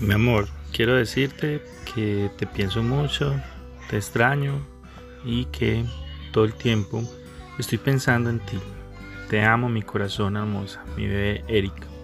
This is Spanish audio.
Mi amor, quiero decirte que te pienso mucho, te extraño y que todo el tiempo estoy pensando en ti. Te amo, mi corazón hermosa, mi bebé Erika.